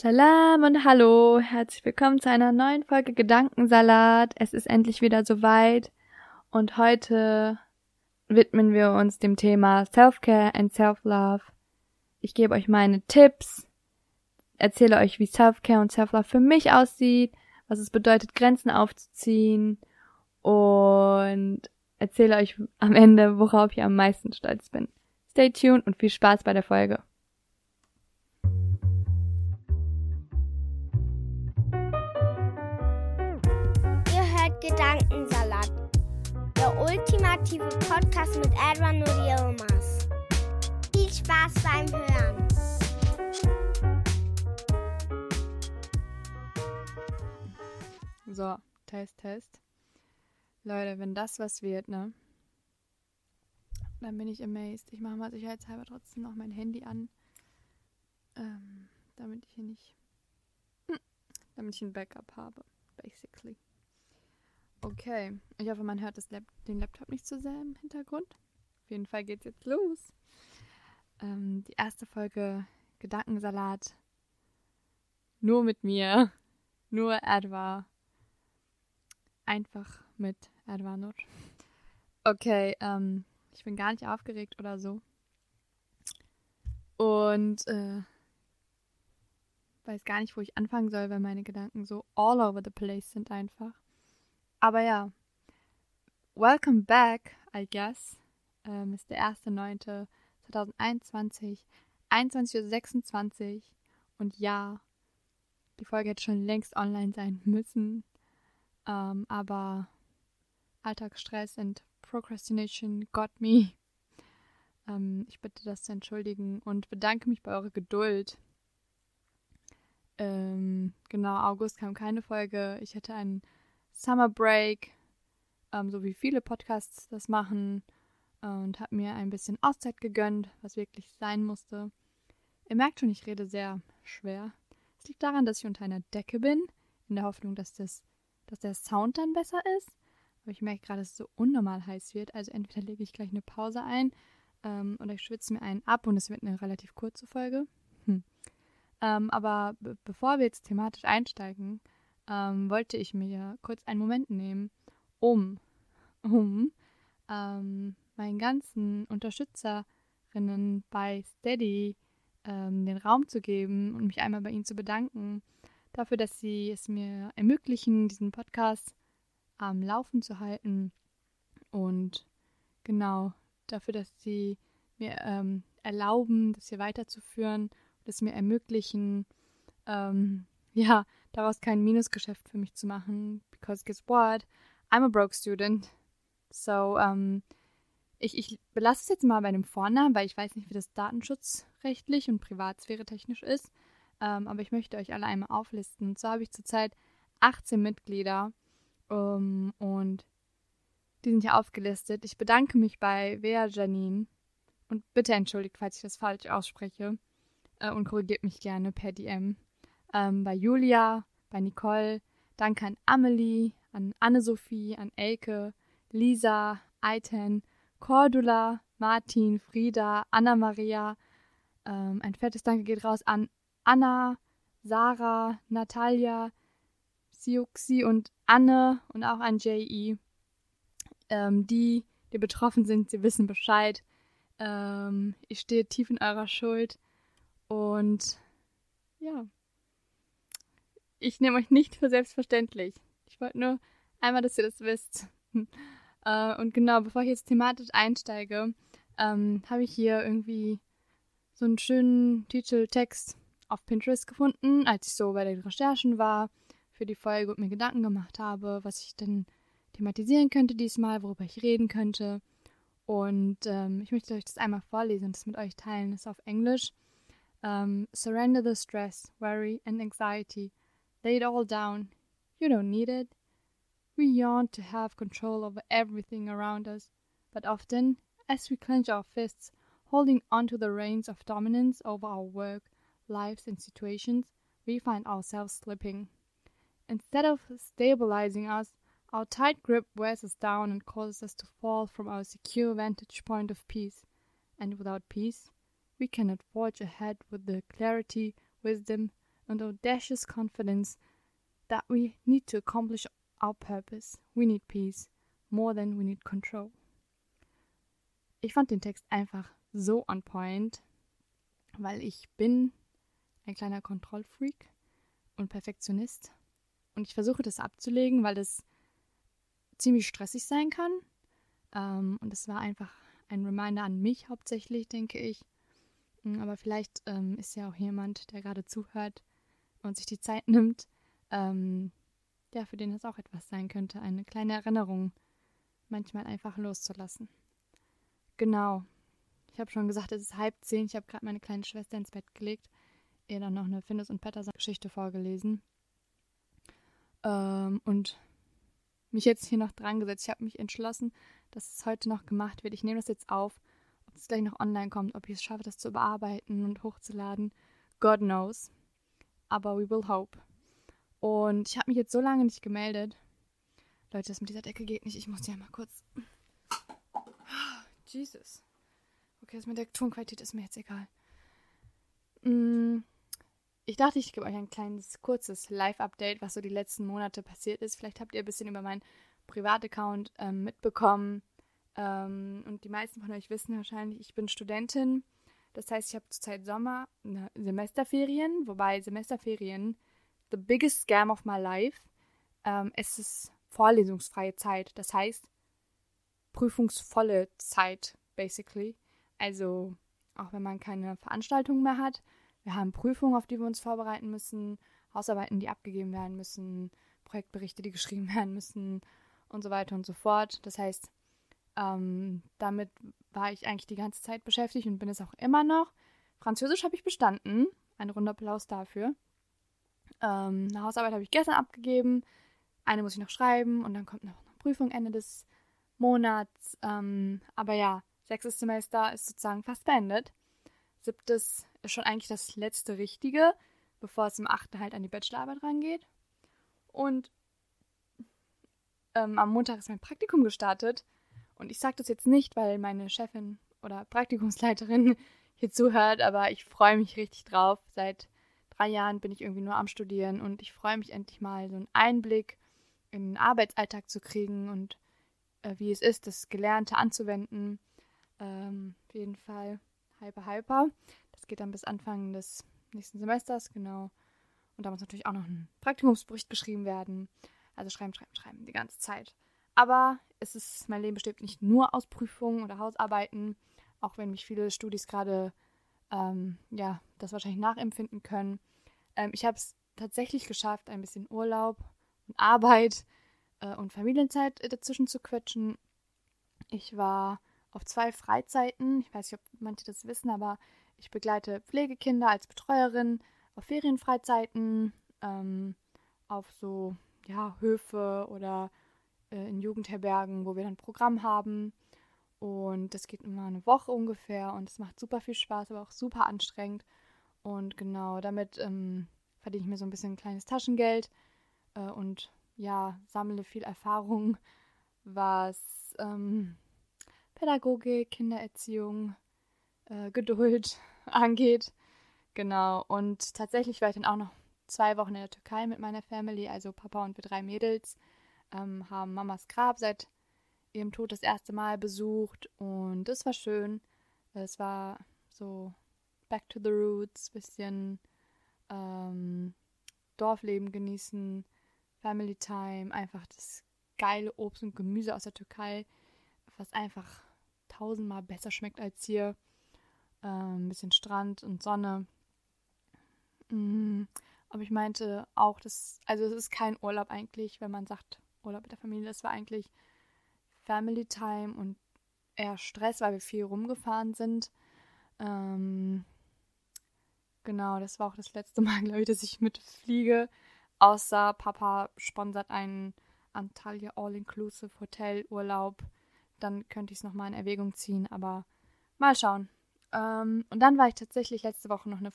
Salam und hallo, herzlich willkommen zu einer neuen Folge Gedankensalat. Es ist endlich wieder soweit und heute widmen wir uns dem Thema Self-Care and Self-Love. Ich gebe euch meine Tipps, erzähle euch, wie Self-Care und Self-Love für mich aussieht, was es bedeutet, Grenzen aufzuziehen und erzähle euch am Ende, worauf ich am meisten stolz bin. Stay tuned und viel Spaß bei der Folge. Ultimative Podcast mit Edwin und Yilmaz. Viel Spaß beim Hören. So, Test, Test. Leute, wenn das was wird, ne? Dann bin ich amazed. Ich mache mal sicherheitshalber trotzdem noch mein Handy an. Ähm, damit ich hier nicht. Damit ich ein Backup habe, basically. Okay, ich hoffe, man hört Lab den Laptop nicht zu sehr im Hintergrund. Auf jeden Fall geht's jetzt los. Ähm, die erste Folge Gedankensalat. Nur mit mir. Nur Edwa. Einfach mit Edwa Nur. Okay, ähm, ich bin gar nicht aufgeregt oder so. Und äh, weiß gar nicht, wo ich anfangen soll, weil meine Gedanken so all over the place sind einfach. Aber ja, welcome back, I guess. Ähm, ist der 1.9.2021, 21.26 Uhr. Und ja, die Folge hätte schon längst online sein müssen. Ähm, aber Alltagsstress und Procrastination got me. Ähm, ich bitte das zu entschuldigen und bedanke mich bei eurer Geduld. Ähm, genau, August kam keine Folge. Ich hatte einen Summer Break, ähm, so wie viele Podcasts das machen, und habe mir ein bisschen Auszeit gegönnt, was wirklich sein musste. Ihr merkt schon, ich rede sehr schwer. Es liegt daran, dass ich unter einer Decke bin, in der Hoffnung, dass, das, dass der Sound dann besser ist. Aber ich merke gerade, dass es so unnormal heiß wird. Also entweder lege ich gleich eine Pause ein ähm, oder ich schwitze mir einen ab und es wird eine relativ kurze Folge. Hm. Ähm, aber bevor wir jetzt thematisch einsteigen, ähm, wollte ich mir kurz einen Moment nehmen, um, um ähm, meinen ganzen Unterstützerinnen bei Steady ähm, den Raum zu geben und mich einmal bei ihnen zu bedanken dafür, dass sie es mir ermöglichen, diesen Podcast am Laufen zu halten. Und genau dafür, dass sie mir ähm, erlauben, das hier weiterzuführen, sie mir ermöglichen, ähm, ja, daraus kein Minusgeschäft für mich zu machen. Because guess what? I'm a broke student. So, ähm, ich, ich belasse es jetzt mal bei einem Vornamen, weil ich weiß nicht, wie das datenschutzrechtlich und privatsphäre technisch ist. Ähm, aber ich möchte euch alle einmal auflisten. Und zwar habe ich zurzeit 18 Mitglieder ähm, und die sind hier aufgelistet. Ich bedanke mich bei Vea Janine und bitte entschuldigt, falls ich das falsch ausspreche äh, und korrigiert mich gerne per DM ähm, bei Julia, bei Nicole. Danke an Amelie, an Anne-Sophie, an Elke, Lisa, Aiten, Cordula, Martin, Frieda, Anna-Maria. Ähm, ein fettes Danke geht raus an Anna, Sarah, Natalia, Siuxi und Anne und auch an J.E. Ähm, die, die betroffen sind, sie wissen Bescheid. Ähm, ich stehe tief in eurer Schuld. Und ja, ich nehme euch nicht für selbstverständlich. Ich wollte nur einmal, dass ihr das wisst. äh, und genau, bevor ich jetzt thematisch einsteige, ähm, habe ich hier irgendwie so einen schönen Titeltext auf Pinterest gefunden, als ich so bei den Recherchen war für die Folge und mir Gedanken gemacht habe, was ich denn thematisieren könnte diesmal, worüber ich reden könnte. Und ähm, ich möchte euch das einmal vorlesen und das mit euch teilen. Das ist auf Englisch. Um, ähm, surrender the stress, worry, and anxiety. Lay it all down. You don't need it. We yearn to have control over everything around us, but often, as we clench our fists, holding onto the reins of dominance over our work, lives, and situations, we find ourselves slipping. Instead of stabilizing us, our tight grip wears us down and causes us to fall from our secure vantage point of peace. And without peace, we cannot forge ahead with the clarity, wisdom, and audacious confidence that we need to accomplish our purpose. We need peace more than we need control. Ich fand den Text einfach so on point, weil ich bin ein kleiner Kontrollfreak und Perfektionist und ich versuche das abzulegen, weil das ziemlich stressig sein kann. Ähm, und es war einfach ein Reminder an mich hauptsächlich, denke ich. Aber vielleicht ähm, ist ja auch jemand, der gerade zuhört und sich die Zeit nimmt, ähm, ja, für den es auch etwas sein könnte, eine kleine Erinnerung manchmal einfach loszulassen. Genau. Ich habe schon gesagt, es ist halb zehn. Ich habe gerade meine kleine Schwester ins Bett gelegt, ihr dann noch eine Findus und Patterson Geschichte vorgelesen. Ähm, und mich jetzt hier noch dran gesetzt. Ich habe mich entschlossen, dass es heute noch gemacht wird. Ich nehme das jetzt auf. Ob es gleich noch online kommt, ob ich es schaffe, das zu bearbeiten und hochzuladen, God knows. Aber we will hope. Und ich habe mich jetzt so lange nicht gemeldet. Leute, das mit dieser Decke geht nicht. Ich muss ja mal kurz. Jesus. Okay, das mit der Tonqualität ist mir jetzt egal. Mm, ich dachte, ich gebe euch ein kleines, kurzes Live-Update, was so die letzten Monate passiert ist. Vielleicht habt ihr ein bisschen über meinen Privataccount ähm, mitbekommen. Ähm, und die meisten von euch wissen wahrscheinlich, ich bin Studentin. Das heißt, ich habe zurzeit Sommer, ne, Semesterferien, wobei Semesterferien the biggest scam of my life. Ähm, es ist vorlesungsfreie Zeit, das heißt prüfungsvolle Zeit, basically. Also auch wenn man keine Veranstaltungen mehr hat. Wir haben Prüfungen, auf die wir uns vorbereiten müssen, Hausarbeiten, die abgegeben werden müssen, Projektberichte, die geschrieben werden müssen und so weiter und so fort. Das heißt, ähm, damit war ich eigentlich die ganze Zeit beschäftigt und bin es auch immer noch. Französisch habe ich bestanden. Ein runder Applaus dafür. Ähm, eine Hausarbeit habe ich gestern abgegeben. Eine muss ich noch schreiben und dann kommt noch eine Prüfung Ende des Monats. Ähm, aber ja, sechstes Semester ist sozusagen fast beendet. Siebtes ist schon eigentlich das letzte Richtige, bevor es im achten halt an die Bachelorarbeit rangeht. Und ähm, am Montag ist mein Praktikum gestartet. Und ich sage das jetzt nicht, weil meine Chefin oder Praktikumsleiterin hier zuhört, aber ich freue mich richtig drauf. Seit drei Jahren bin ich irgendwie nur am Studieren und ich freue mich endlich mal, so einen Einblick in den Arbeitsalltag zu kriegen und äh, wie es ist, das Gelernte anzuwenden. Ähm, auf jeden Fall hyper, hyper. Das geht dann bis Anfang des nächsten Semesters, genau. Und da muss natürlich auch noch ein Praktikumsbericht geschrieben werden. Also schreiben, schreiben, schreiben, die ganze Zeit. Aber es ist, mein Leben besteht nicht nur aus Prüfungen oder Hausarbeiten, auch wenn mich viele Studis gerade ähm, ja, das wahrscheinlich nachempfinden können. Ähm, ich habe es tatsächlich geschafft, ein bisschen Urlaub und Arbeit äh, und Familienzeit dazwischen zu quetschen. Ich war auf zwei Freizeiten. Ich weiß nicht, ob manche das wissen, aber ich begleite Pflegekinder als Betreuerin auf Ferienfreizeiten, ähm, auf so ja, Höfe oder äh, in Jugendherbergen, wo wir dann Programm haben. Und das geht immer eine Woche ungefähr und es macht super viel Spaß, aber auch super anstrengend. Und genau, damit ähm, verdiene ich mir so ein bisschen ein kleines Taschengeld äh, und ja, sammle viel Erfahrung, was ähm, Pädagogik, Kindererziehung, äh, Geduld angeht. Genau, und tatsächlich war ich dann auch noch zwei Wochen in der Türkei mit meiner Family, also Papa und wir drei Mädels, ähm, haben Mamas Grab seit ihrem Tod das erste Mal besucht und es war schön. Es war so back to the roots, bisschen ähm, Dorfleben genießen, Family Time, einfach das geile Obst und Gemüse aus der Türkei, was einfach tausendmal besser schmeckt als hier. Ähm, ein bisschen Strand und Sonne. Mm, aber ich meinte auch, dass, also es ist kein Urlaub eigentlich, wenn man sagt Urlaub mit der Familie. Das war eigentlich Family Time und eher Stress, weil wir viel rumgefahren sind. Ähm, genau, das war auch das letzte Mal, glaube ich, dass ich mitfliege. Außer Papa sponsert einen Antalya All-Inclusive Hotelurlaub. Dann könnte ich es nochmal in Erwägung ziehen, aber mal schauen. Ähm, und dann war ich tatsächlich letzte Woche noch eine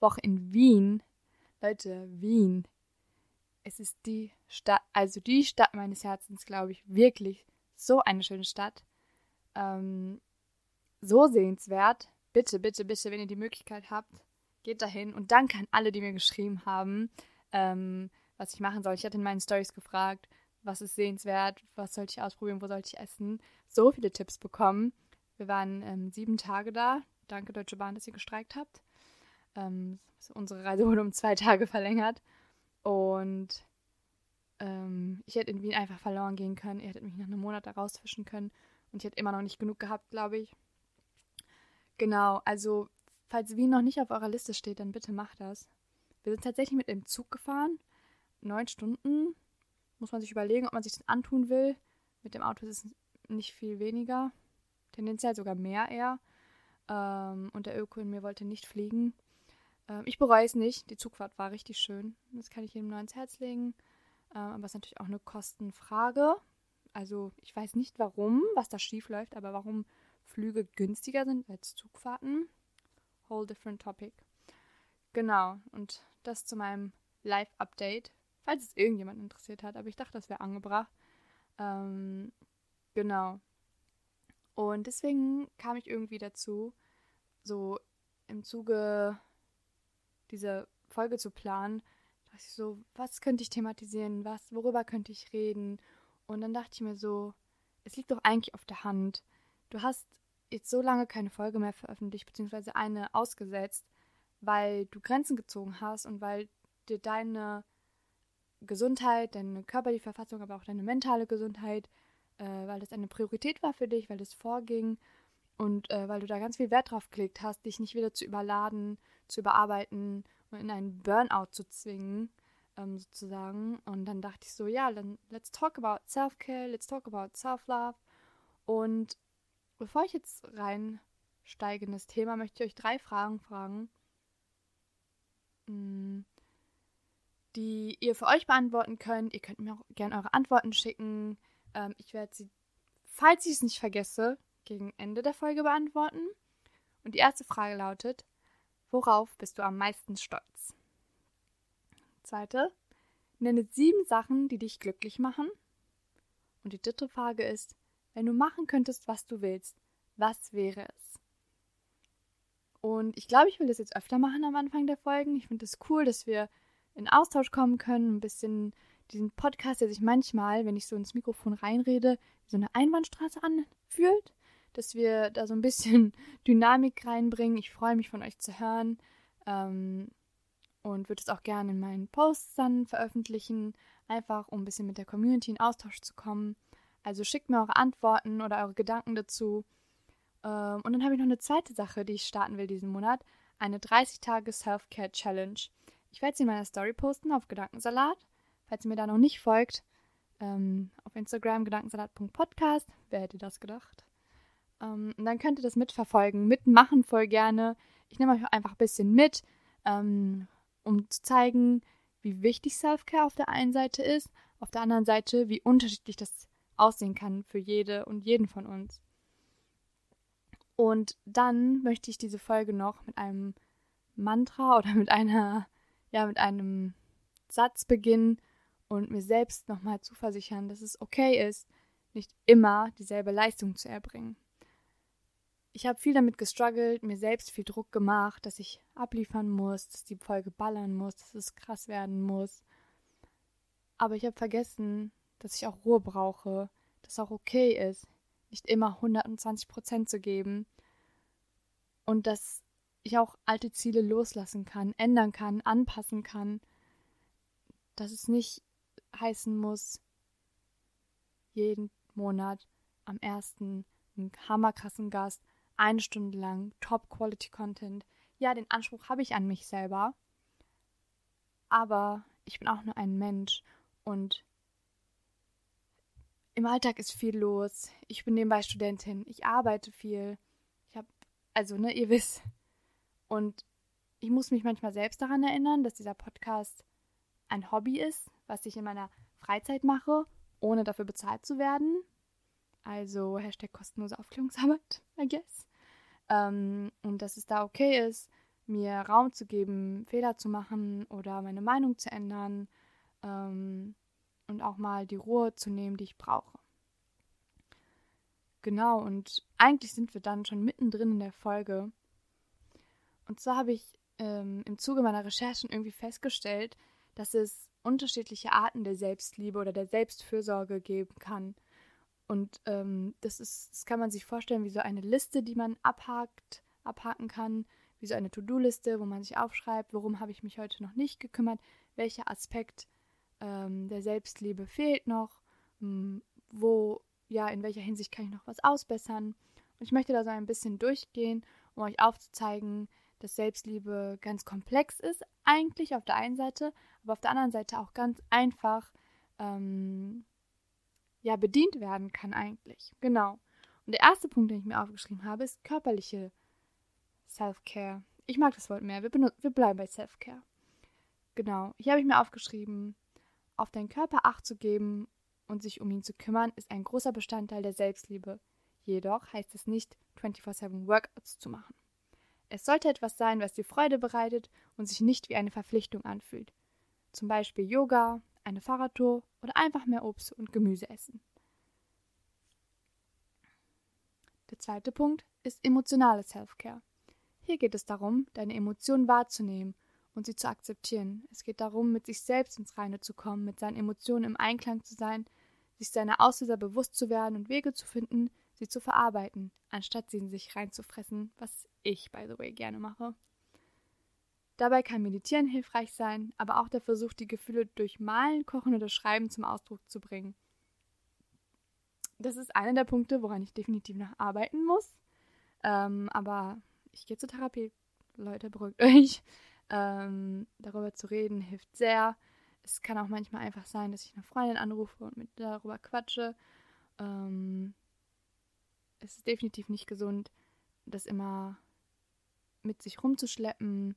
Woche in Wien. Leute, Wien. Es ist die Stadt, also die Stadt meines Herzens, glaube ich, wirklich so eine schöne Stadt. Ähm, so sehenswert. Bitte, bitte, bitte, wenn ihr die Möglichkeit habt, geht dahin. Und danke an alle, die mir geschrieben haben, ähm, was ich machen soll. Ich hatte in meinen Stories gefragt, was ist sehenswert, was sollte ich ausprobieren, wo sollte ich essen. So viele Tipps bekommen. Wir waren ähm, sieben Tage da. Danke, Deutsche Bahn, dass ihr gestreikt habt. Ähm, unsere Reise wurde um zwei Tage verlängert. Und ähm, ich hätte in Wien einfach verloren gehen können. Ihr hättet mich nach einem Monat da rausfischen können. Und ich hätte immer noch nicht genug gehabt, glaube ich. Genau, also falls Wien noch nicht auf eurer Liste steht, dann bitte macht das. Wir sind tatsächlich mit dem Zug gefahren. Neun Stunden. Muss man sich überlegen, ob man sich das antun will. Mit dem Auto ist es nicht viel weniger. Tendenziell sogar mehr eher. Ähm, und der Öko in mir wollte nicht fliegen. Ähm, ich bereue es nicht. Die Zugfahrt war richtig schön. Das kann ich jedem nur ans Herz legen. Ähm, aber es ist natürlich auch eine Kostenfrage. Also ich weiß nicht warum, was da schief läuft, aber warum Flüge günstiger sind als Zugfahrten. Whole different topic. Genau, und das zu meinem Live-Update, falls es irgendjemand interessiert hat, aber ich dachte, das wäre angebracht. Ähm, genau. Und deswegen kam ich irgendwie dazu, so im Zuge dieser Folge zu planen, dachte ich so, was könnte ich thematisieren, was, worüber könnte ich reden? Und dann dachte ich mir so, es liegt doch eigentlich auf der Hand. Du hast jetzt so lange keine Folge mehr veröffentlicht, beziehungsweise eine ausgesetzt, weil du Grenzen gezogen hast und weil dir deine Gesundheit, deine körperliche Verfassung, aber auch deine mentale Gesundheit, äh, weil das eine Priorität war für dich, weil das vorging und äh, weil du da ganz viel Wert drauf gelegt hast, dich nicht wieder zu überladen, zu überarbeiten und in einen Burnout zu zwingen, ähm, sozusagen. Und dann dachte ich so, ja, dann let's talk about Self-Care, let's talk about Self-Love. Und bevor ich jetzt reinsteige in das Thema, möchte ich euch drei Fragen fragen, hm, die ihr für euch beantworten könnt. Ihr könnt mir auch gerne eure Antworten schicken. Ähm, ich werde sie, falls ich es nicht vergesse, gegen Ende der Folge beantworten. Und die erste Frage lautet, worauf bist du am meisten stolz? Zweite, nenne sieben Sachen, die dich glücklich machen. Und die dritte Frage ist, wenn du machen könntest, was du willst, was wäre es? Und ich glaube, ich will das jetzt öfter machen am Anfang der Folgen. Ich finde es das cool, dass wir in Austausch kommen können, ein bisschen diesen Podcast, der sich manchmal, wenn ich so ins Mikrofon reinrede, wie so eine Einbahnstraße anfühlt, dass wir da so ein bisschen Dynamik reinbringen. Ich freue mich von euch zu hören ähm, und würde es auch gerne in meinen Posts dann veröffentlichen, einfach um ein bisschen mit der Community in Austausch zu kommen. Also schickt mir eure Antworten oder eure Gedanken dazu. Ähm, und dann habe ich noch eine zweite Sache, die ich starten will diesen Monat. Eine 30-Tage Self-Care Challenge. Ich werde sie in meiner Story posten auf Gedankensalat. Falls ihr mir da noch nicht folgt, ähm, auf Instagram gedankensalat.podcast. Wer hätte das gedacht? Ähm, und dann könnt ihr das mitverfolgen, mitmachen voll gerne. Ich nehme euch einfach ein bisschen mit, ähm, um zu zeigen, wie wichtig Self-Care auf der einen Seite ist, auf der anderen Seite, wie unterschiedlich das aussehen kann für jede und jeden von uns. Und dann möchte ich diese Folge noch mit einem Mantra oder mit einer, ja, mit einem Satz beginnen und mir selbst nochmal zuversichern, dass es okay ist, nicht immer dieselbe Leistung zu erbringen. Ich habe viel damit gestruggelt, mir selbst viel Druck gemacht, dass ich abliefern muss, dass die Folge ballern muss, dass es krass werden muss. Aber ich habe vergessen, dass ich auch Ruhe brauche, dass auch okay ist, nicht immer 120 Prozent zu geben und dass ich auch alte Ziele loslassen kann, ändern kann, anpassen kann, dass es nicht heißen muss, jeden Monat am ersten einen hammerkrassen Gast, eine Stunde lang, Top-Quality-Content. Ja, den Anspruch habe ich an mich selber, aber ich bin auch nur ein Mensch und im Alltag ist viel los. Ich bin nebenbei Studentin. Ich arbeite viel. Ich habe, also, ne, ihr wisst. Und ich muss mich manchmal selbst daran erinnern, dass dieser Podcast ein Hobby ist, was ich in meiner Freizeit mache, ohne dafür bezahlt zu werden. Also Hashtag kostenlose Aufklärungsarbeit, I guess. Ähm, und dass es da okay ist, mir Raum zu geben, Fehler zu machen oder meine Meinung zu ändern ähm, und auch mal die Ruhe zu nehmen, die ich brauche. Genau, und eigentlich sind wir dann schon mittendrin in der Folge. Und zwar habe ich ähm, im Zuge meiner Recherchen irgendwie festgestellt, dass es unterschiedliche Arten der Selbstliebe oder der Selbstfürsorge geben kann. Und ähm, das ist, das kann man sich vorstellen wie so eine Liste, die man abhakt, abhaken kann, wie so eine To-Do-Liste, wo man sich aufschreibt, worum habe ich mich heute noch nicht gekümmert, welcher Aspekt ähm, der Selbstliebe fehlt noch, hm, wo, ja, in welcher Hinsicht kann ich noch was ausbessern. Und ich möchte da so ein bisschen durchgehen, um euch aufzuzeigen, dass Selbstliebe ganz komplex ist, eigentlich auf der einen Seite, aber auf der anderen Seite auch ganz einfach ähm, ja, bedient werden kann eigentlich. Genau. Und der erste Punkt, den ich mir aufgeschrieben habe, ist körperliche Self-Care. Ich mag das Wort mehr. Wir, wir bleiben bei Self-Care. Genau. Hier habe ich mir aufgeschrieben, auf deinen Körper Acht zu geben und sich um ihn zu kümmern, ist ein großer Bestandteil der Selbstliebe. Jedoch heißt es nicht, 24-7 Workouts zu machen. Es sollte etwas sein, was dir Freude bereitet und sich nicht wie eine Verpflichtung anfühlt. Zum Beispiel Yoga, eine Fahrradtour oder einfach mehr Obst und Gemüse essen. Der zweite Punkt ist emotionale Self-Care. Hier geht es darum, deine Emotionen wahrzunehmen und sie zu akzeptieren. Es geht darum, mit sich selbst ins Reine zu kommen, mit seinen Emotionen im Einklang zu sein, sich seiner Auslöser bewusst zu werden und Wege zu finden, sie zu verarbeiten, anstatt sie in sich reinzufressen, was ich, by the way, gerne mache. Dabei kann Meditieren hilfreich sein, aber auch der Versuch, die Gefühle durch Malen, Kochen oder Schreiben zum Ausdruck zu bringen. Das ist einer der Punkte, woran ich definitiv noch arbeiten muss. Ähm, aber ich gehe zur Therapie. Leute, beruhigt euch. Ähm, darüber zu reden hilft sehr. Es kann auch manchmal einfach sein, dass ich eine Freundin anrufe und mit darüber quatsche. Ähm, es ist definitiv nicht gesund, das immer mit sich rumzuschleppen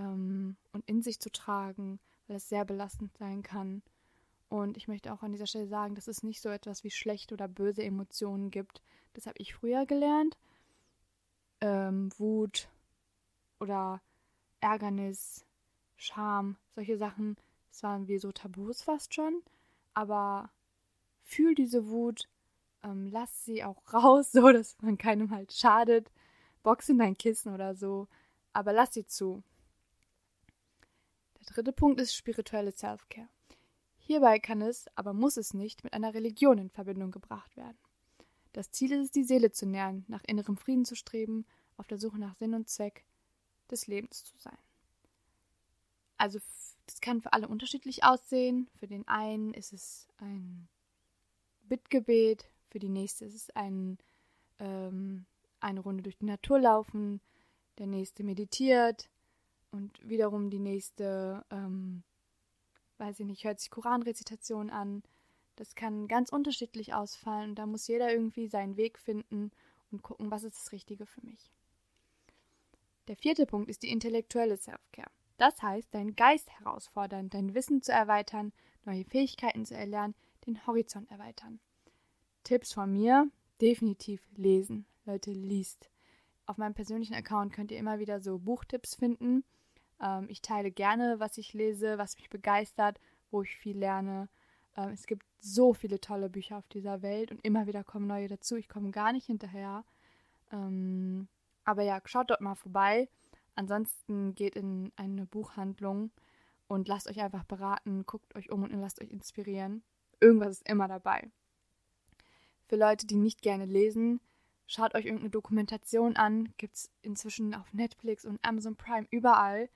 ähm, und in sich zu tragen, weil es sehr belastend sein kann. Und ich möchte auch an dieser Stelle sagen, dass es nicht so etwas wie schlechte oder böse Emotionen gibt. Das habe ich früher gelernt. Ähm, Wut oder Ärgernis, Scham, solche Sachen, das waren wie so Tabus fast schon. Aber fühl diese Wut, ähm, lass sie auch raus, so dass man keinem halt schadet. Box in dein Kissen oder so. Aber lass sie zu. Der dritte Punkt ist spirituelle Self-Care. Hierbei kann es, aber muss es nicht, mit einer Religion in Verbindung gebracht werden. Das Ziel ist es, die Seele zu nähren, nach innerem Frieden zu streben, auf der Suche nach Sinn und Zweck des Lebens zu sein. Also das kann für alle unterschiedlich aussehen. Für den einen ist es ein Bittgebet, für die nächste ist es ein, ähm, eine Runde durch die Natur laufen, der nächste meditiert, und wiederum die nächste, ähm, weiß ich nicht, hört sich Koranrezitation an. Das kann ganz unterschiedlich ausfallen und da muss jeder irgendwie seinen Weg finden und gucken, was ist das Richtige für mich. Der vierte Punkt ist die intellektuelle Self-Care. Das heißt, deinen Geist herausfordern, dein Wissen zu erweitern, neue Fähigkeiten zu erlernen, den Horizont erweitern. Tipps von mir: definitiv lesen. Leute, liest. Auf meinem persönlichen Account könnt ihr immer wieder so Buchtipps finden. Ähm, ich teile gerne, was ich lese, was mich begeistert, wo ich viel lerne. Ähm, es gibt so viele tolle Bücher auf dieser Welt und immer wieder kommen neue dazu. Ich komme gar nicht hinterher. Ähm, aber ja, schaut dort mal vorbei. Ansonsten geht in eine Buchhandlung und lasst euch einfach beraten, guckt euch um und lasst euch inspirieren. Irgendwas ist immer dabei. Für Leute, die nicht gerne lesen, schaut euch irgendeine Dokumentation an. Gibt es inzwischen auf Netflix und Amazon Prime überall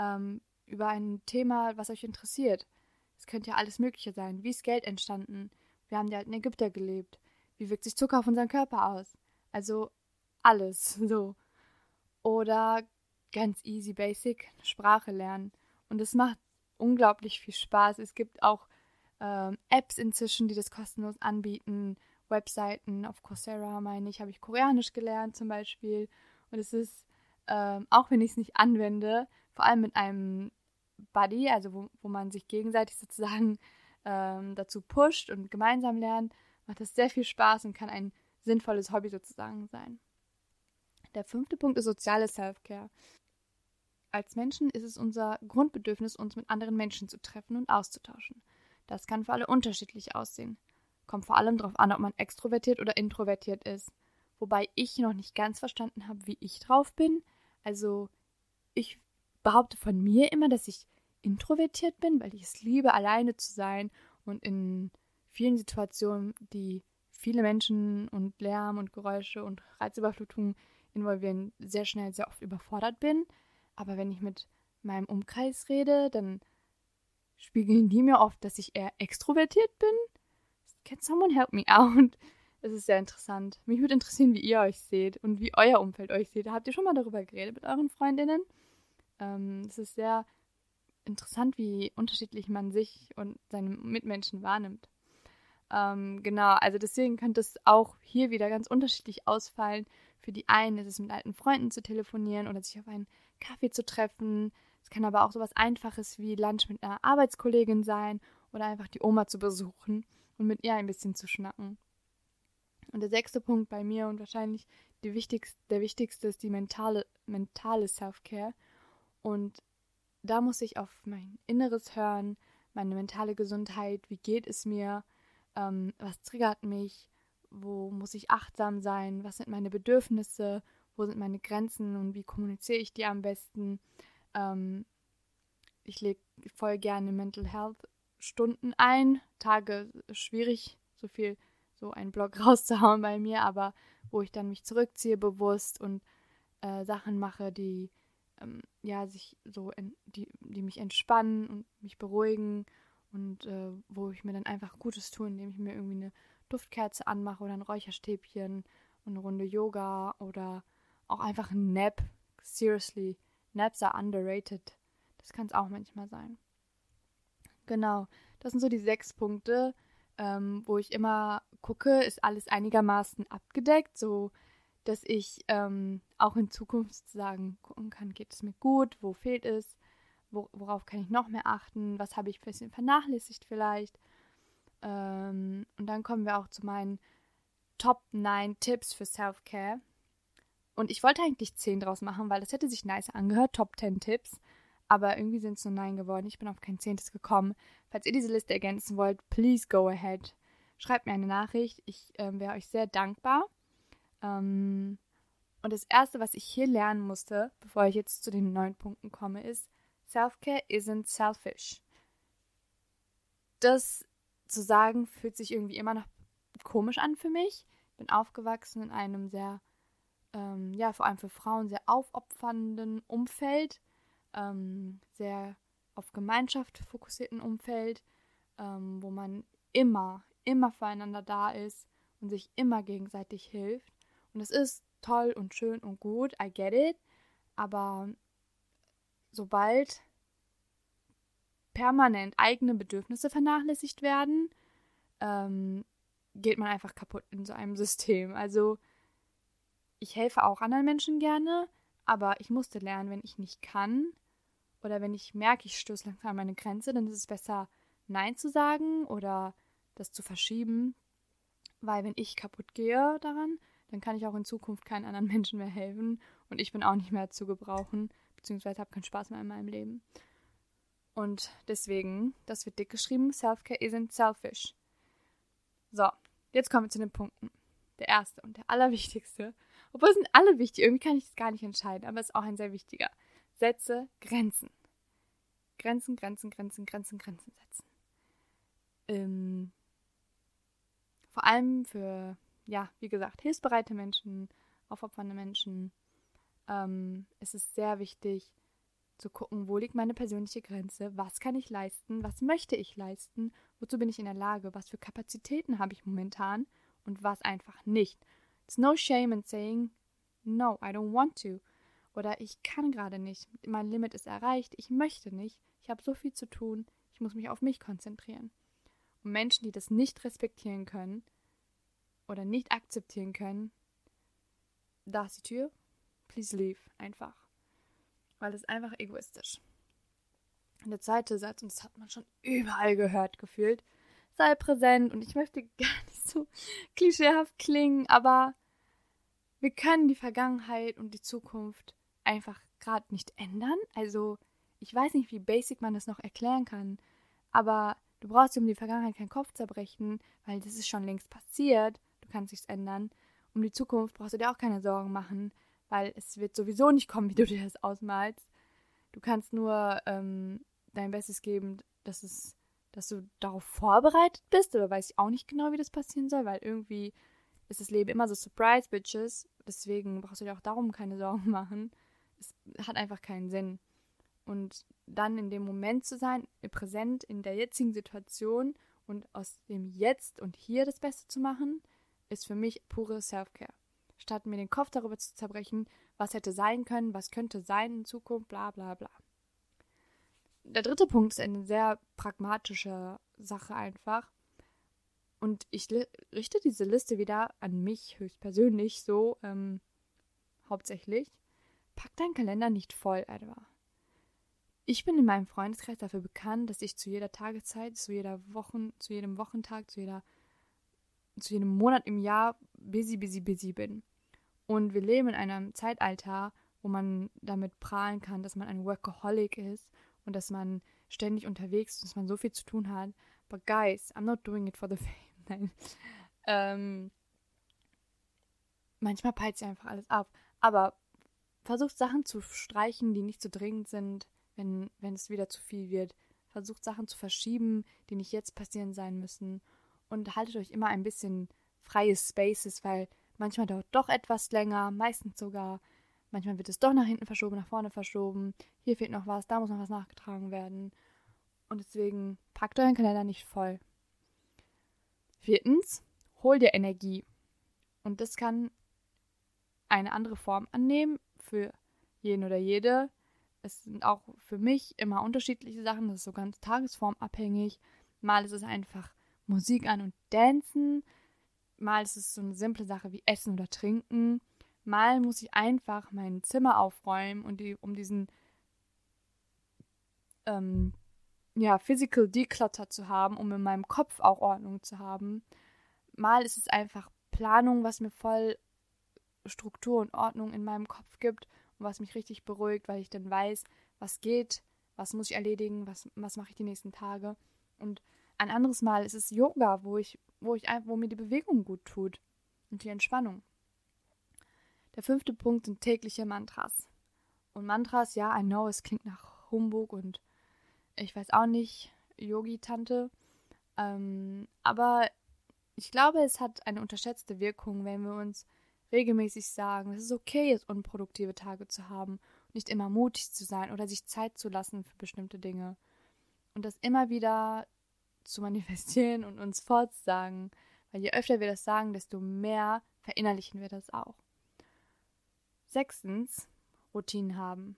ähm, über ein Thema, was euch interessiert. Es könnte ja alles Mögliche sein. Wie ist Geld entstanden? Wir haben die alten Ägypter gelebt. Wie wirkt sich Zucker auf unseren Körper aus? Also alles so. Oder ganz easy basic Sprache lernen. Und es macht unglaublich viel Spaß. Es gibt auch ähm, Apps inzwischen, die das kostenlos anbieten. Webseiten auf Coursera, meine ich, habe ich Koreanisch gelernt zum Beispiel. Und es ist, ähm, auch wenn ich es nicht anwende, vor allem mit einem Buddy, also wo, wo man sich gegenseitig sozusagen ähm, dazu pusht und gemeinsam lernt, macht das sehr viel Spaß und kann ein sinnvolles Hobby sozusagen sein. Der fünfte Punkt ist soziale Self-Care. Als Menschen ist es unser Grundbedürfnis, uns mit anderen Menschen zu treffen und auszutauschen. Das kann für alle unterschiedlich aussehen. Kommt vor allem darauf an, ob man extrovertiert oder introvertiert ist. Wobei ich noch nicht ganz verstanden habe, wie ich drauf bin. Also, ich behaupte von mir immer, dass ich introvertiert bin, weil ich es liebe, alleine zu sein und in vielen Situationen, die viele Menschen und Lärm und Geräusche und Reizüberflutung involvieren, sehr schnell, sehr oft überfordert bin. Aber wenn ich mit meinem Umkreis rede, dann spiegeln die mir oft, dass ich eher extrovertiert bin. Can someone help me out? Es ist sehr interessant. Mich würde interessieren, wie ihr euch seht und wie euer Umfeld euch seht. Habt ihr schon mal darüber geredet mit euren Freundinnen? Ähm, es ist sehr interessant, wie unterschiedlich man sich und seine Mitmenschen wahrnimmt. Ähm, genau, also deswegen könnte es auch hier wieder ganz unterschiedlich ausfallen. Für die einen ist es mit alten Freunden zu telefonieren oder sich auf einen Kaffee zu treffen. Es kann aber auch so was Einfaches wie Lunch mit einer Arbeitskollegin sein oder einfach die Oma zu besuchen und mit ihr ein bisschen zu schnacken. Und der sechste Punkt bei mir und wahrscheinlich wichtigste, der wichtigste ist die mentale, mentale Self-Care. Und da muss ich auf mein Inneres hören, meine mentale Gesundheit, wie geht es mir, ähm, was triggert mich, wo muss ich achtsam sein, was sind meine Bedürfnisse, wo sind meine Grenzen und wie kommuniziere ich die am besten. Ähm, ich lege voll gerne Mental Health Stunden ein, Tage schwierig, so viel, so einen Blog rauszuhauen bei mir, aber wo ich dann mich zurückziehe bewusst und äh, Sachen mache, die ähm, ja sich so, die, die mich entspannen und mich beruhigen und äh, wo ich mir dann einfach Gutes tue, indem ich mir irgendwie eine Duftkerze anmache oder ein Räucherstäbchen und eine Runde Yoga oder auch einfach ein Nap. Seriously, Naps are underrated. Das kann es auch manchmal sein. Genau, das sind so die sechs Punkte, ähm, wo ich immer gucke, ist alles einigermaßen abgedeckt, so dass ich ähm, auch in Zukunft sagen gucken kann, geht es mir gut, wo fehlt es, wo, worauf kann ich noch mehr achten, was habe ich ein bisschen vernachlässigt vielleicht. Ähm, und dann kommen wir auch zu meinen Top 9 Tipps für Self-Care. Und ich wollte eigentlich 10 draus machen, weil das hätte sich nice angehört, Top 10 Tipps. Aber irgendwie sind es nur 9 geworden. Ich bin auf kein zehntes gekommen. Falls ihr diese Liste ergänzen wollt, please go ahead. Schreibt mir eine Nachricht. Ich äh, wäre euch sehr dankbar. Ähm, und das Erste, was ich hier lernen musste, bevor ich jetzt zu den neun Punkten komme, ist, Self-Care isn't selfish. Das zu sagen, fühlt sich irgendwie immer noch komisch an für mich. Ich bin aufgewachsen in einem sehr, ähm, ja, vor allem für Frauen sehr aufopfernden Umfeld, ähm, sehr auf Gemeinschaft fokussierten Umfeld, ähm, wo man immer, immer füreinander da ist und sich immer gegenseitig hilft. Und es ist toll und schön und gut, I get it, aber sobald permanent eigene Bedürfnisse vernachlässigt werden, ähm, geht man einfach kaputt in so einem System. Also ich helfe auch anderen Menschen gerne, aber ich musste lernen, wenn ich nicht kann oder wenn ich merke, ich stöße langsam an meine Grenze, dann ist es besser, Nein zu sagen oder das zu verschieben, weil wenn ich kaputt gehe daran, dann kann ich auch in Zukunft keinen anderen Menschen mehr helfen und ich bin auch nicht mehr zu gebrauchen, beziehungsweise habe keinen Spaß mehr in meinem Leben. Und deswegen, das wird dick geschrieben, Self-Care isn't selfish. So, jetzt kommen wir zu den Punkten. Der erste und der allerwichtigste, obwohl sind alle wichtig, irgendwie kann ich es gar nicht entscheiden, aber es ist auch ein sehr wichtiger. Setze Grenzen. Grenzen, Grenzen, Grenzen, Grenzen, Grenzen setzen. Ähm, vor allem für, ja, wie gesagt, hilfsbereite Menschen, aufopfernde Menschen. Ähm, es ist sehr wichtig, zu gucken, wo liegt meine persönliche Grenze, was kann ich leisten, was möchte ich leisten, wozu bin ich in der Lage, was für Kapazitäten habe ich momentan? Und was einfach nicht. It's no shame in saying, no, I don't want to. Oder ich kann gerade nicht, mein Limit ist erreicht, ich möchte nicht, ich habe so viel zu tun, ich muss mich auf mich konzentrieren. Und Menschen, die das nicht respektieren können oder nicht akzeptieren können, da ist die Tür, please leave, einfach. Weil es einfach egoistisch. Und der zweite Satz, und das hat man schon überall gehört gefühlt, sei präsent. Und ich möchte gar nicht so klischeehaft klingen, aber wir können die Vergangenheit und die Zukunft einfach gerade nicht ändern. Also ich weiß nicht, wie basic man das noch erklären kann, aber du brauchst dir um die Vergangenheit keinen Kopf zerbrechen, weil das ist schon längst passiert. Du kannst nichts ändern. Um die Zukunft brauchst du dir auch keine Sorgen machen, weil es wird sowieso nicht kommen, wie du dir das ausmalst. Du kannst nur ähm, dein Bestes geben, dass es, dass du darauf vorbereitet bist, aber weiß ich auch nicht genau, wie das passieren soll, weil irgendwie ist das Leben immer so Surprise Bitches. Deswegen brauchst du dir auch darum keine Sorgen machen. Es hat einfach keinen Sinn. Und dann in dem Moment zu sein, präsent in der jetzigen Situation und aus dem Jetzt und Hier das Beste zu machen, ist für mich pure Self-Care. Statt mir den Kopf darüber zu zerbrechen, was hätte sein können, was könnte sein in Zukunft, bla bla bla. Der dritte Punkt ist eine sehr pragmatische Sache einfach. Und ich richte diese Liste wieder an mich höchstpersönlich so ähm, hauptsächlich. Pack deinen Kalender nicht voll etwa. Ich bin in meinem Freundeskreis dafür bekannt, dass ich zu jeder Tageszeit, zu jeder Wochen, zu jedem Wochentag, zu jeder, zu jedem Monat im Jahr busy, busy, busy bin. Und wir leben in einem Zeitalter, wo man damit prahlen kann, dass man ein Workaholic ist und dass man ständig unterwegs ist, dass man so viel zu tun hat. But guys, I'm not doing it for the fame. Nein. Ähm, manchmal peilt sich einfach alles auf. Aber versucht Sachen zu streichen, die nicht so dringend sind wenn, wenn es wieder zu viel wird. Versucht Sachen zu verschieben, die nicht jetzt passieren sein müssen. Und haltet euch immer ein bisschen freie Spaces, weil manchmal dauert doch etwas länger, meistens sogar. Manchmal wird es doch nach hinten verschoben, nach vorne verschoben. Hier fehlt noch was, da muss noch was nachgetragen werden. Und deswegen packt euren Kalender nicht voll. Viertens, hol dir Energie. Und das kann eine andere Form annehmen für jeden oder jede es sind auch für mich immer unterschiedliche Sachen. Das ist so ganz tagesformabhängig. Mal ist es einfach Musik an und Dancen. Mal ist es so eine simple Sache wie Essen oder Trinken. Mal muss ich einfach mein Zimmer aufräumen und die, um diesen ähm, ja, Physical Declutter zu haben, um in meinem Kopf auch Ordnung zu haben. Mal ist es einfach Planung, was mir voll Struktur und Ordnung in meinem Kopf gibt was mich richtig beruhigt, weil ich dann weiß, was geht, was muss ich erledigen, was, was mache ich die nächsten Tage. Und ein anderes Mal ist es Yoga, wo ich, wo ich wo mir die Bewegung gut tut und die Entspannung. Der fünfte Punkt sind tägliche Mantras. Und Mantras, ja, I know, es klingt nach Humbug und ich weiß auch nicht, Yogi-Tante. Ähm, aber ich glaube, es hat eine unterschätzte Wirkung, wenn wir uns regelmäßig sagen, es okay ist, unproduktive Tage zu haben, nicht immer mutig zu sein oder sich Zeit zu lassen für bestimmte Dinge. Und das immer wieder zu manifestieren und uns fortzusagen, weil je öfter wir das sagen, desto mehr verinnerlichen wir das auch. Sechstens, Routinen haben.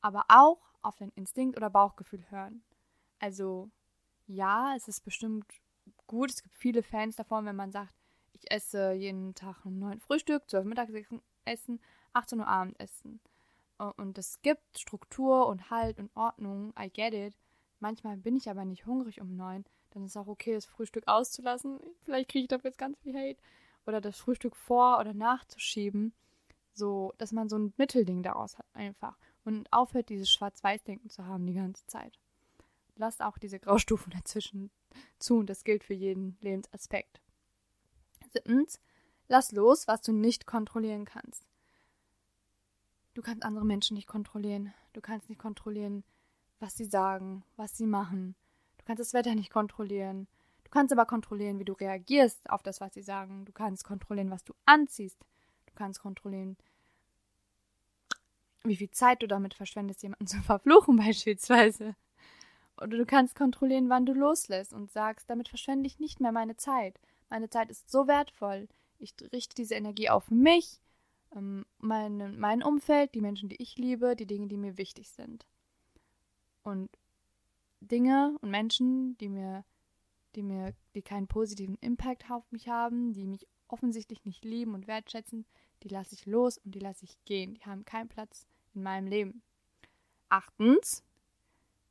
Aber auch auf den Instinkt oder Bauchgefühl hören. Also ja, es ist bestimmt gut, es gibt viele Fans davon, wenn man sagt, ich esse jeden Tag um 9 Frühstück, 12 Mittagessen, 18 Uhr Abendessen. Und es gibt Struktur und Halt und Ordnung, I get it. Manchmal bin ich aber nicht hungrig um 9, dann ist es auch okay, das Frühstück auszulassen. Vielleicht kriege ich dafür jetzt ganz viel Hate. Oder das Frühstück vor- oder nachzuschieben. So, dass man so ein Mittelding daraus hat, einfach. Und aufhört, dieses Schwarz-Weiß-Denken zu haben die ganze Zeit. Lasst auch diese Graustufen dazwischen zu und das gilt für jeden Lebensaspekt. Siebtens, lass los, was du nicht kontrollieren kannst. Du kannst andere Menschen nicht kontrollieren. Du kannst nicht kontrollieren, was sie sagen, was sie machen. Du kannst das Wetter nicht kontrollieren. Du kannst aber kontrollieren, wie du reagierst auf das, was sie sagen. Du kannst kontrollieren, was du anziehst. Du kannst kontrollieren, wie viel Zeit du damit verschwendest, jemanden zu verfluchen beispielsweise. Oder du kannst kontrollieren, wann du loslässt und sagst, damit verschwende ich nicht mehr meine Zeit. Meine Zeit ist so wertvoll. Ich richte diese Energie auf mich, ähm, mein, mein Umfeld, die Menschen, die ich liebe, die Dinge, die mir wichtig sind. Und Dinge und Menschen, die mir die mir, die keinen positiven Impact auf mich haben, die mich offensichtlich nicht lieben und wertschätzen, die lasse ich los und die lasse ich gehen. Die haben keinen Platz in meinem Leben. Achtens,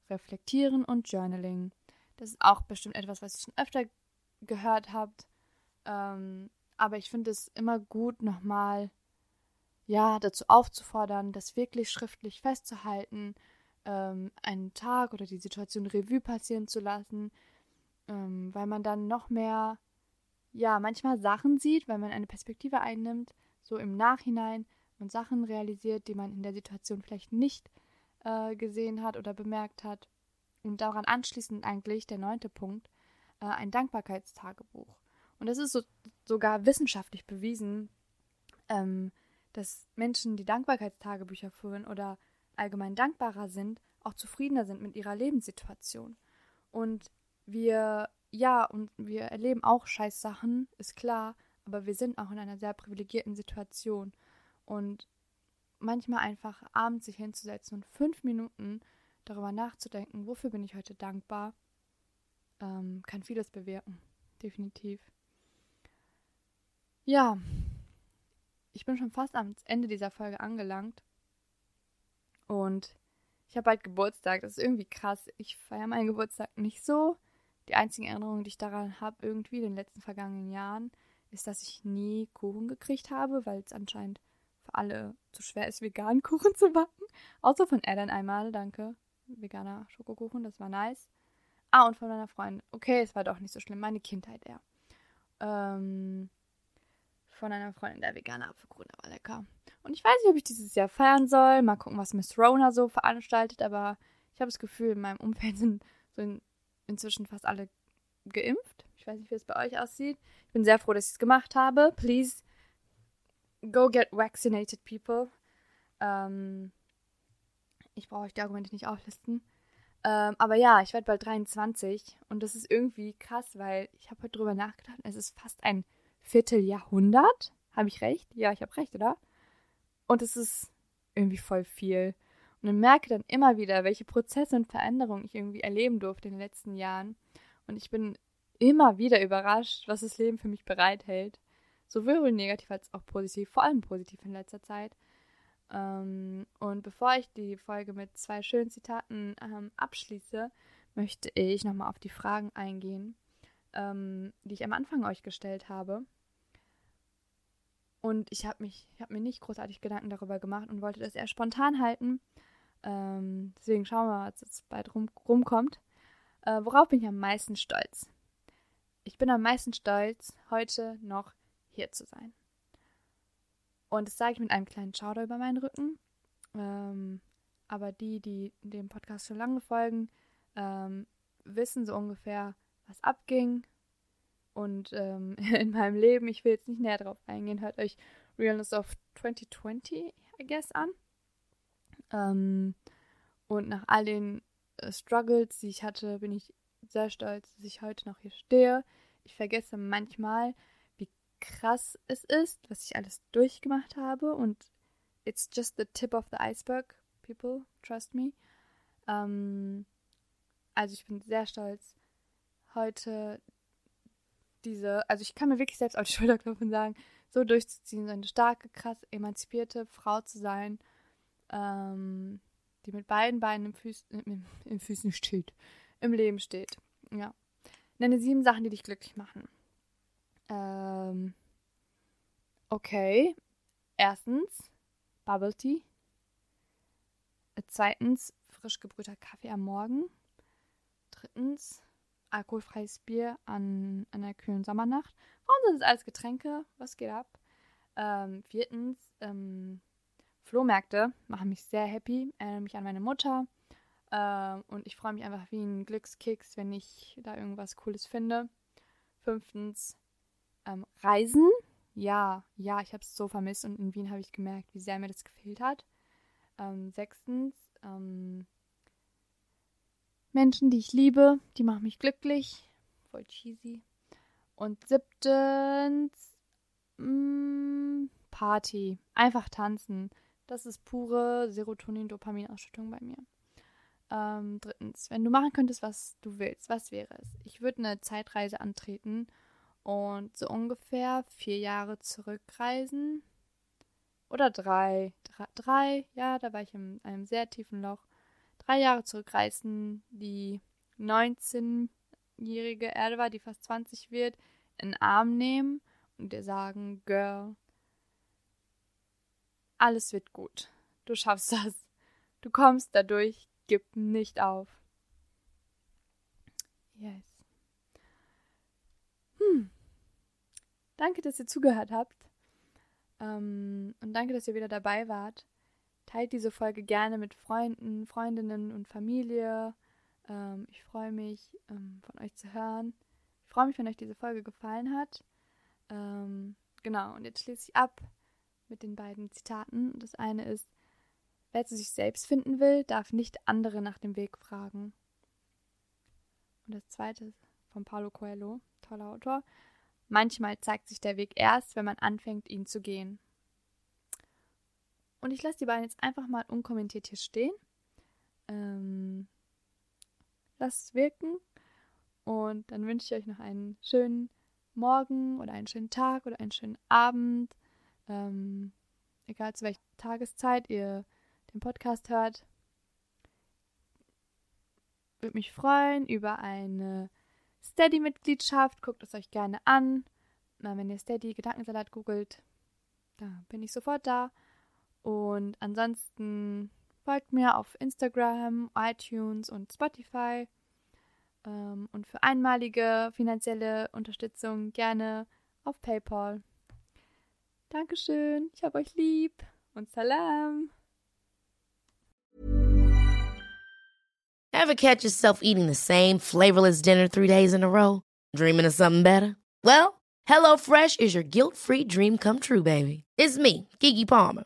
reflektieren und Journaling. Das ist auch bestimmt etwas, was ihr schon öfter gehört habt. Ähm, aber ich finde es immer gut, nochmal ja, dazu aufzufordern, das wirklich schriftlich festzuhalten, ähm, einen Tag oder die Situation Revue passieren zu lassen, ähm, weil man dann noch mehr, ja, manchmal Sachen sieht, weil man eine Perspektive einnimmt, so im Nachhinein und Sachen realisiert, die man in der Situation vielleicht nicht äh, gesehen hat oder bemerkt hat. Und daran anschließend eigentlich der neunte Punkt, äh, ein Dankbarkeitstagebuch. Und das ist so, sogar wissenschaftlich bewiesen, ähm, dass Menschen, die Dankbarkeitstagebücher führen oder allgemein dankbarer sind, auch zufriedener sind mit ihrer Lebenssituation. Und wir, ja, und wir erleben auch Scheißsachen, ist klar, aber wir sind auch in einer sehr privilegierten Situation. Und manchmal einfach abends sich hinzusetzen und fünf Minuten darüber nachzudenken, wofür bin ich heute dankbar, ähm, kann vieles bewirken. Definitiv. Ja, ich bin schon fast am Ende dieser Folge angelangt. Und ich habe bald Geburtstag. Das ist irgendwie krass. Ich feiere meinen Geburtstag nicht so. Die einzige Erinnerung, die ich daran habe, irgendwie in den letzten vergangenen Jahren, ist, dass ich nie Kuchen gekriegt habe, weil es anscheinend für alle zu schwer ist, veganen Kuchen zu backen. Außer von Ellen einmal, danke. Veganer Schokokuchen, das war nice. Ah, und von meiner Freundin. Okay, es war doch nicht so schlimm. Meine Kindheit eher. Ähm, von einer Freundin der veganer Apfelkuchen, aber lecker. Und ich weiß nicht, ob ich dieses Jahr feiern soll. Mal gucken, was Miss Rona so veranstaltet. Aber ich habe das Gefühl, in meinem Umfeld sind so in, inzwischen fast alle geimpft. Ich weiß nicht, wie es bei euch aussieht. Ich bin sehr froh, dass ich es gemacht habe. Please go get vaccinated, people. Ähm, ich brauche euch die Argumente nicht auflisten. Ähm, aber ja, ich werde bald 23 und das ist irgendwie krass, weil ich habe heute drüber nachgedacht. Es ist fast ein Vierteljahrhundert. Habe ich recht? Ja, ich habe recht, oder? Und es ist irgendwie voll viel. Und ich merke dann immer wieder, welche Prozesse und Veränderungen ich irgendwie erleben durfte in den letzten Jahren. Und ich bin immer wieder überrascht, was das Leben für mich bereithält. Sowohl negativ als auch positiv, vor allem positiv in letzter Zeit. Ähm, und bevor ich die Folge mit zwei schönen Zitaten ähm, abschließe, möchte ich nochmal auf die Fragen eingehen, ähm, die ich am Anfang euch gestellt habe. Und ich habe mich, mir nicht großartig Gedanken darüber gemacht und wollte das eher spontan halten. Ähm, deswegen schauen wir mal, was jetzt bald rum, rumkommt. Äh, worauf bin ich am meisten stolz? Ich bin am meisten stolz, heute noch hier zu sein. Und das sage ich mit einem kleinen Schauder über meinen Rücken. Ähm, aber die, die dem Podcast schon lange folgen, ähm, wissen so ungefähr, was abging, und ähm, in meinem Leben. Ich will jetzt nicht näher drauf eingehen. Hört euch Realness of 2020, I guess, an. Ähm, und nach all den äh, Struggles, die ich hatte, bin ich sehr stolz, dass ich heute noch hier stehe. Ich vergesse manchmal, wie krass es ist, was ich alles durchgemacht habe. Und it's just the tip of the iceberg, people, trust me. Ähm, also ich bin sehr stolz, heute diese, also ich kann mir wirklich selbst auf die Schulter klopfen und sagen, so durchzuziehen, so eine starke, krass emanzipierte Frau zu sein, ähm, die mit beiden Beinen im, Füß, im, im Füßen steht, im Leben steht. Ja. Nenne sieben Sachen, die dich glücklich machen. Ähm, okay. Erstens, Bubble Tea. Zweitens, frisch gebrühter Kaffee am Morgen. Drittens, alkoholfreies Bier an, einer kühlen Sommernacht. Frauen sind es alles Getränke. Was geht ab? Ähm, viertens, ähm, Flohmärkte machen mich sehr happy, erinnern mich an meine Mutter. Ähm, und ich freue mich einfach wie ein Glückskeks, wenn ich da irgendwas Cooles finde. Fünftens, ähm, Reisen. Ja, ja, ich habe es so vermisst und in Wien habe ich gemerkt, wie sehr mir das gefehlt hat. Ähm, sechstens, ähm, Menschen, die ich liebe, die machen mich glücklich. Voll cheesy. Und siebtens, mh, mm, Party. Einfach tanzen. Das ist pure Serotonin-Dopamin-Ausschüttung bei mir. Ähm, drittens, wenn du machen könntest, was du willst, was wäre es? Ich würde eine Zeitreise antreten und so ungefähr vier Jahre zurückreisen. Oder drei. Drei, drei ja, da war ich in einem sehr tiefen Loch. Drei Jahre zurückreisen, die 19-jährige Erde die fast 20 wird, in den Arm nehmen und dir sagen, Girl, alles wird gut. Du schaffst das. Du kommst dadurch. Gib nicht auf. Yes. Hm. Danke, dass ihr zugehört habt. Ähm, und danke, dass ihr wieder dabei wart. Teilt diese Folge gerne mit Freunden, Freundinnen und Familie. Ähm, ich freue mich, ähm, von euch zu hören. Ich freue mich, wenn euch diese Folge gefallen hat. Ähm, genau, und jetzt schließe ich ab mit den beiden Zitaten. Das eine ist, wer zu sich selbst finden will, darf nicht andere nach dem Weg fragen. Und das zweite von Paulo Coelho, toller Autor. Manchmal zeigt sich der Weg erst, wenn man anfängt, ihn zu gehen. Und ich lasse die beiden jetzt einfach mal unkommentiert hier stehen. Ähm, lasst es wirken. Und dann wünsche ich euch noch einen schönen Morgen oder einen schönen Tag oder einen schönen Abend. Ähm, egal zu welcher Tageszeit ihr den Podcast hört. Würde mich freuen über eine Steady-Mitgliedschaft. Guckt es euch gerne an. Na, wenn ihr Steady Gedankensalat googelt, da bin ich sofort da. Und ansonsten folgt mir auf Instagram, iTunes und Spotify. Ähm, und für einmalige finanzielle Unterstützung gerne auf PayPal. Dankeschön, ich hab euch lieb und Salam. Ever catch yourself eating the same flavorless dinner three days in a row? Dreaming of something better? Well, HelloFresh is your guilt-free dream come true, baby. It's me, Kiki Palmer.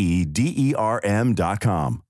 E D E R M dot com.